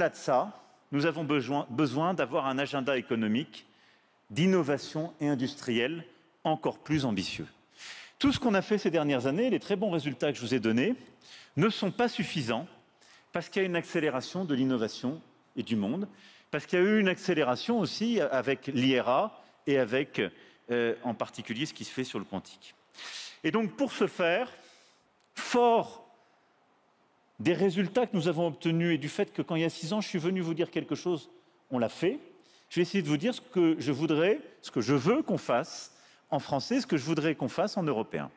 Au-delà de ça, nous avons besoin, besoin d'avoir un agenda économique d'innovation et industrielle encore plus ambitieux. Tout ce qu'on a fait ces dernières années, les très bons résultats que je vous ai donnés, ne sont pas suffisants parce qu'il y a une accélération de l'innovation et du monde, parce qu'il y a eu une accélération aussi avec l'IRA et avec euh, en particulier ce qui se fait sur le quantique. Et donc pour ce faire, fort des résultats que nous avons obtenus et du fait que quand il y a six ans, je suis venu vous dire quelque chose, on l'a fait, je vais essayer de vous dire ce que je voudrais, ce que je veux qu'on fasse en français, ce que je voudrais qu'on fasse en européen.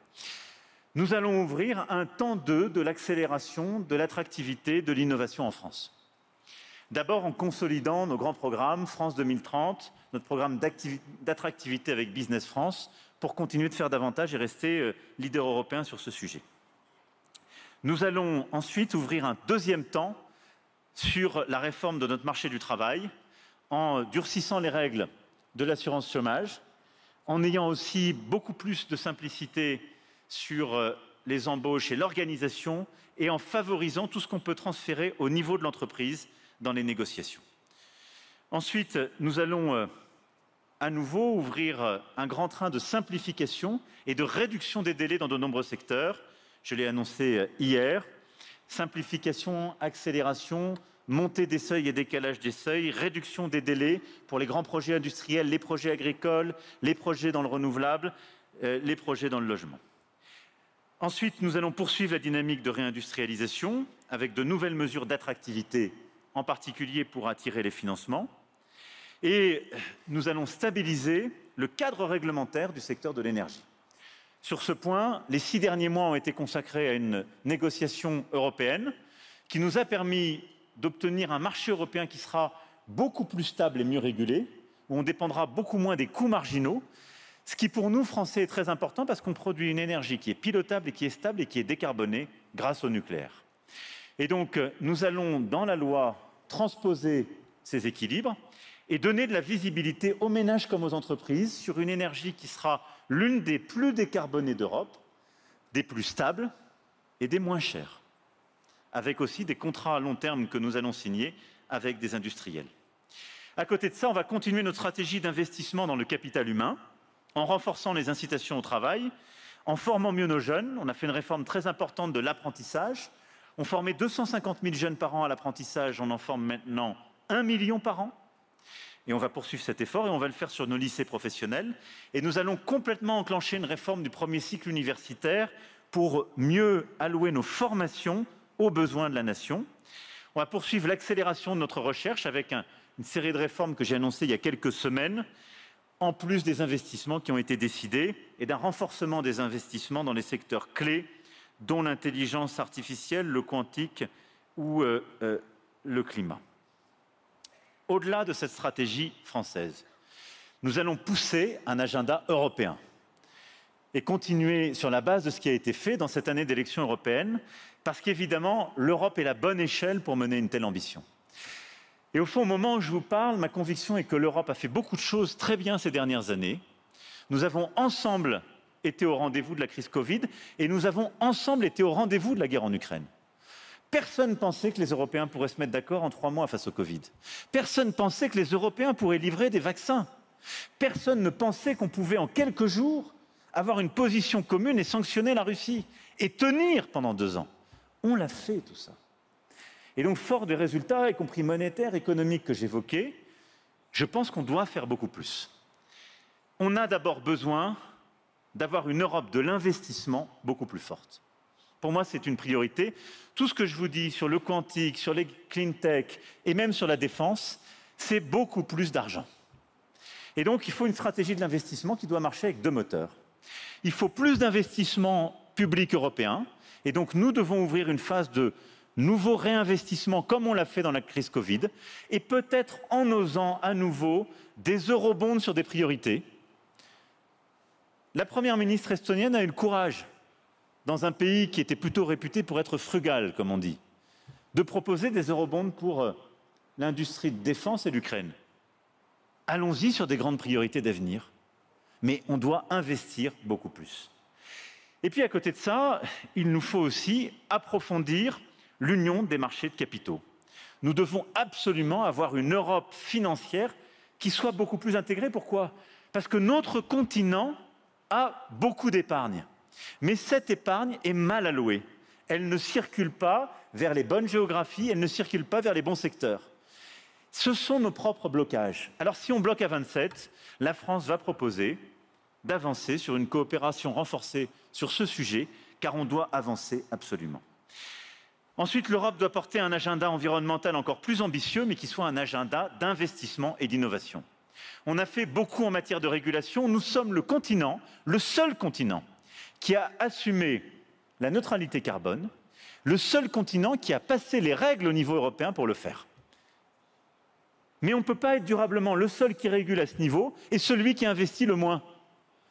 Nous allons ouvrir un temps 2 de l'accélération de l'attractivité de l'innovation en France. D'abord en consolidant nos grands programmes, France 2030, notre programme d'attractivité avec Business France, pour continuer de faire davantage et rester euh, leader européen sur ce sujet. Nous allons ensuite ouvrir un deuxième temps sur la réforme de notre marché du travail, en durcissant les règles de l'assurance chômage, en ayant aussi beaucoup plus de simplicité sur euh, les embauches et l'organisation, et en favorisant tout ce qu'on peut transférer au niveau de l'entreprise dans les négociations. Ensuite, nous allons euh, à nouveau ouvrir euh, un grand train de simplification et de réduction des délais dans de nombreux secteurs. Je l'ai annoncé hier. Simplification, accélération, montée des seuils et décalage des seuils, réduction des délais pour les grands projets industriels, les projets agricoles, les projets dans le renouvelable, euh, les projets dans le logement. Ensuite, nous allons poursuivre la dynamique de réindustrialisation avec de nouvelles mesures d'attractivité, en particulier pour attirer les financements. Et nous allons stabiliser le cadre réglementaire du secteur de l'énergie. Sur ce point, les six derniers mois ont été consacrés à une négociation européenne qui nous a permis d'obtenir un marché européen qui sera beaucoup plus stable et mieux régulé, où on dépendra beaucoup moins des coûts marginaux, ce qui pour nous, Français, est très important parce qu'on produit une énergie qui est pilotable et qui est stable et qui est décarbonée grâce au nucléaire. Et donc, nous allons, dans la loi, transposer ces équilibres et donner de la visibilité aux ménages comme aux entreprises sur une énergie qui sera l'une des plus décarbonées d'Europe, des plus stables et des moins chères avec aussi des contrats à long terme que nous allons signer avec des industriels. À côté de ça, on va continuer notre stratégie d'investissement dans le capital humain, en renforçant les incitations au travail, en formant mieux nos jeunes. On a fait une réforme très importante de l'apprentissage. On formait 250 000 jeunes par an à l'apprentissage, on en forme maintenant 1 million par an. Et on va poursuivre cet effort et on va le faire sur nos lycées professionnels. Et nous allons complètement enclencher une réforme du premier cycle universitaire pour mieux allouer nos formations aux besoins de la nation. On va poursuivre l'accélération de notre recherche avec une série de réformes que j'ai annoncées il y a quelques semaines, en plus des investissements qui ont été décidés et d'un renforcement des investissements dans les secteurs clés, dont l'intelligence artificielle, le quantique ou euh, euh, le climat. Au-delà de cette stratégie française, nous allons pousser un agenda européen et continuer sur la base de ce qui a été fait dans cette année d'élection européenne, parce qu'évidemment, l'Europe est la bonne échelle pour mener une telle ambition. Et au fond, au moment où je vous parle, ma conviction est que l'Europe a fait beaucoup de choses très bien ces dernières années. Nous avons ensemble été au rendez-vous de la crise Covid et nous avons ensemble été au rendez-vous de la guerre en Ukraine. Personne ne pensait que les Européens pourraient se mettre d'accord en trois mois face au Covid. Personne ne pensait que les Européens pourraient livrer des vaccins. Personne ne pensait qu'on pouvait en quelques jours avoir une position commune et sanctionner la Russie et tenir pendant deux ans. On l'a fait tout ça. Et donc, fort des résultats, y compris monétaires, économiques que j'évoquais, je pense qu'on doit faire beaucoup plus. On a d'abord besoin d'avoir une Europe de l'investissement beaucoup plus forte. Pour moi, c'est une priorité. Tout ce que je vous dis sur le quantique, sur les clean tech et même sur la défense, c'est beaucoup plus d'argent. Et donc, il faut une stratégie de l'investissement qui doit marcher avec deux moteurs. Il faut plus d'investissements publics européens. Et donc, nous devons ouvrir une phase de nouveaux réinvestissements, comme on l'a fait dans la crise Covid, et peut-être en osant à nouveau des eurobonds sur des priorités. La première ministre estonienne a eu le courage, dans un pays qui était plutôt réputé pour être frugal, comme on dit, de proposer des eurobonds pour euh, l'industrie de défense et l'Ukraine. Allons-y sur des grandes priorités d'avenir mais on doit investir beaucoup plus. Et puis à côté de ça, il nous faut aussi approfondir l'union des marchés de capitaux. Nous devons absolument avoir une Europe financière qui soit beaucoup plus intégrée. Pourquoi? Parce que notre continent a beaucoup d'épargne. Mais cette épargne est mal allouée. Elle ne circule pas vers les bonnes géographies, elle ne circule pas vers les bons secteurs. Ce sont nos propres blocages. Alors si on bloque à 27, la France va proposer d'avancer sur une coopération renforcée sur ce sujet, car on doit avancer absolument. Ensuite, l'Europe doit porter un agenda environnemental encore plus ambitieux, mais qui soit un agenda d'investissement et d'innovation. On a fait beaucoup en matière de régulation. Nous sommes le continent, le seul continent, qui a assumé la neutralité carbone, le seul continent qui a passé les règles au niveau européen pour le faire. Mais on ne peut pas être durablement le seul qui régule à ce niveau et celui qui investit le moins.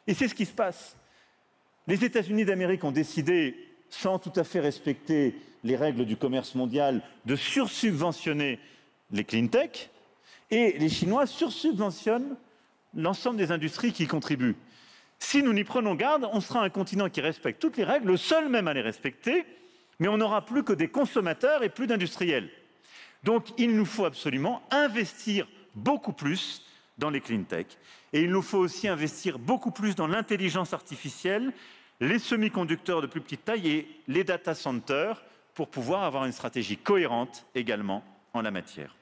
Et c'est ce qui se passe. Les États-Unis d'Amérique ont décidé, sans tout à fait respecter les règles du commerce mondial, de sursubventionner les clean tech, et les Chinois sursubventionnent l'ensemble des industries qui y contribuent. Si nous n'y prenons garde, on sera un continent qui respecte toutes les règles, le seul même à les respecter, mais on n'aura plus que des consommateurs et plus d'industriels. Donc il nous faut absolument investir beaucoup plus dans les clean tech. Et il nous faut aussi investir beaucoup plus dans l'intelligence artificielle, les semi-conducteurs de plus petite taille et les data centers pour pouvoir avoir une stratégie cohérente également en la matière.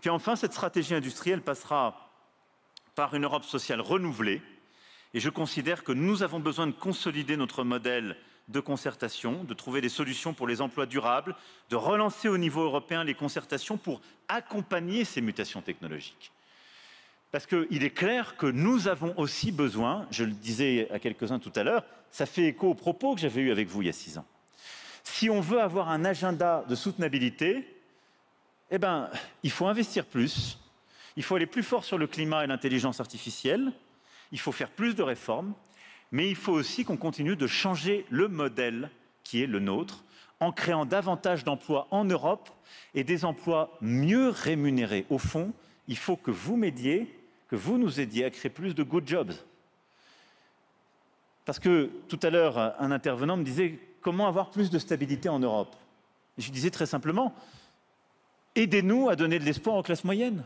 Puis enfin, cette stratégie industrielle passera par une Europe sociale renouvelée. Et je considère que nous avons besoin de consolider notre modèle de concertation, de trouver des solutions pour les emplois durables, de relancer au niveau européen les concertations pour accompagner ces mutations technologiques. Parce qu'il est clair que nous avons aussi besoin, je le disais à quelques-uns tout à l'heure, ça fait écho aux propos que j'avais eus avec vous il y a six ans. Si on veut avoir un agenda de soutenabilité, eh ben, il faut investir plus, il faut aller plus fort sur le climat et l'intelligence artificielle, il faut faire plus de réformes, mais il faut aussi qu'on continue de changer le modèle qui est le nôtre, en créant davantage d'emplois en Europe et des emplois mieux rémunérés. Au fond, il faut que vous m'aidiez que vous nous aidiez à créer plus de good jobs. Parce que tout à l'heure, un intervenant me disait comment avoir plus de stabilité en Europe? Et je disais très simplement, aidez-nous à donner de l'espoir aux classes moyennes.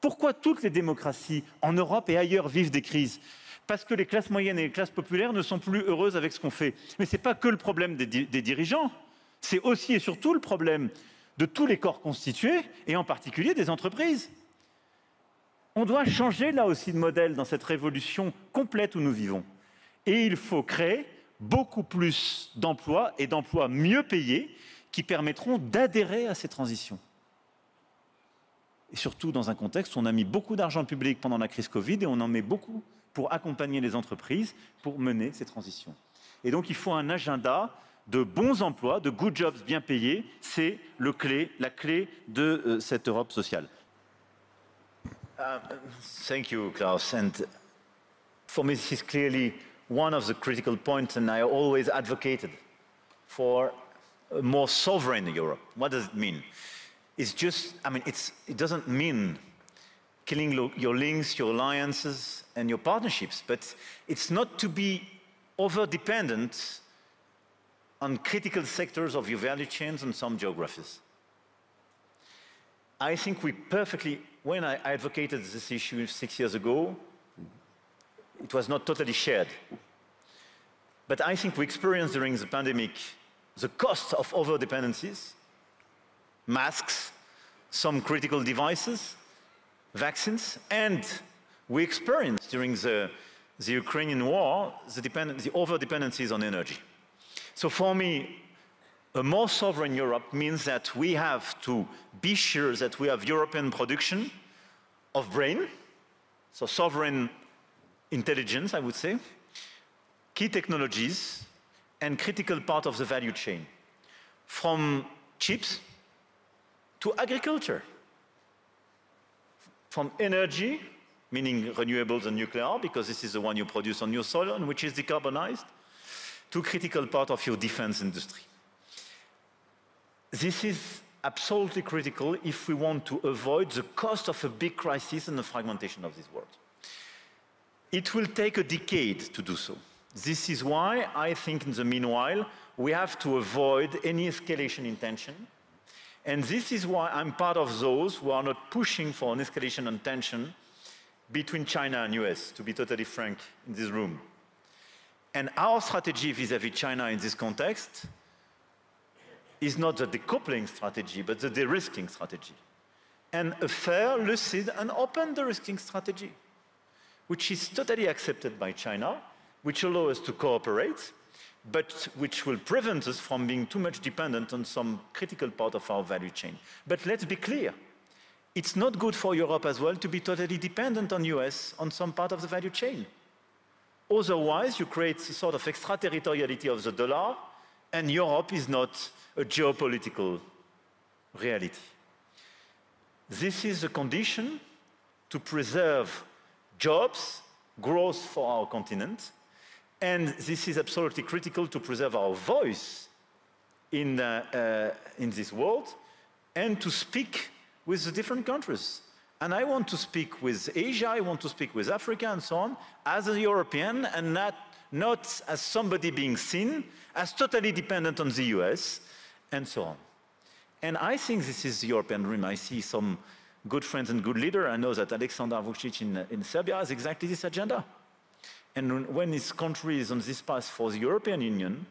Pourquoi toutes les démocraties en Europe et ailleurs vivent des crises? Parce que les classes moyennes et les classes populaires ne sont plus heureuses avec ce qu'on fait. Mais ce n'est pas que le problème des, dirigeants, c'est aussi et surtout le problème de tous les corps constitués, et en particulier des entreprises. On doit changer là aussi de modèle dans cette révolution complète où nous vivons. Et il faut créer beaucoup plus d'emplois et d'emplois mieux payés qui permettront d'adhérer à ces transitions. Et surtout dans un contexte où on a mis beaucoup d'argent public pendant la crise Covid et on en met beaucoup pour accompagner les entreprises pour mener ces transitions. Et donc il faut un agenda de bons emplois, de good jobs bien payés. C'est le clé, la clé de euh, cette Europe sociale. Uh, thank you, Klaus. And for me, this is clearly one of the critical points, and I always advocated for a more sovereign Europe. What does it mean? It's just, I mean, it doesn't mean killing your links, your alliances, and your partnerships, but it's not to be over dependent on critical sectors of your value chains and some geographies. I think we perfectly when I advocated this issue six years ago, it was not totally shared. But I think we experienced during the pandemic the cost of over-dependencies, masks, some critical devices, vaccines, and we experienced during the, the Ukrainian war the, the over-dependencies on energy. So for me, a more sovereign Europe means that we have to be sure that we have European production of brain, so sovereign intelligence, I would say, key technologies, and critical part of the value chain, from chips to agriculture, from energy, meaning renewables and nuclear, because this is the one you produce on your soil and which is decarbonized, to a critical part of your defense industry. This is absolutely critical if we want to avoid the cost of a big crisis and the fragmentation of this world. It will take a decade to do so. This is why I think in the meanwhile, we have to avoid any escalation in tension. And this is why I'm part of those who are not pushing for an escalation and tension between China and US, to be totally frank, in this room. And our strategy vis-à-vis China in this context is not the decoupling strategy, but the de-risking strategy. And a fair, lucid, and open de-risking strategy, which is totally accepted by China, which allows us to cooperate, but which will prevent us from being too much dependent on some critical part of our value chain. But let's be clear, it's not good for Europe as well to be totally dependent on US on some part of the value chain. Otherwise, you create a sort of extraterritoriality of the dollar, and Europe is not a geopolitical reality. This is a condition to preserve jobs, growth for our continent, and this is absolutely critical to preserve our voice in, uh, uh, in this world and to speak with the different countries. And I want to speak with Asia, I want to speak with Africa and so on, as a European and not, not as somebody being seen as totally dependent on the US and so on. And I think this is the European dream. I see some good friends and good leader. I know that Alexander Vucic in, in Serbia has exactly this agenda. And when his country is on this path for the European Union,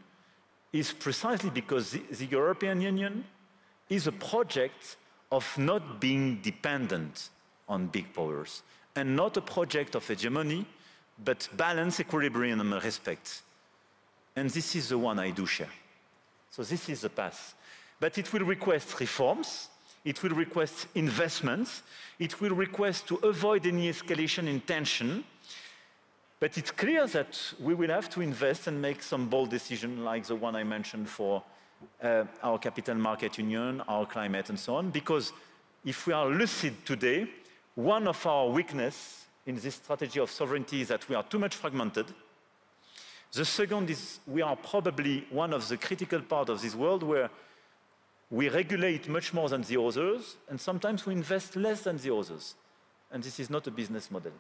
is precisely because the, the European Union is a project of not being dependent on big powers and not a project of hegemony, but balance, equilibrium, and respect. And this is the one I do share. So this is the path. But it will request reforms, it will request investments, it will request to avoid any escalation in tension, but it's clear that we will have to invest and make some bold decisions like the one I mentioned for uh, our capital market union, our climate and so on, because if we are lucid today, one of our weaknesses in this strategy of sovereignty is that we are too much fragmented. The second is we are probably one of the critical parts of this world where we regulate much more than the others, and sometimes we invest less than the others. And this is not a business model.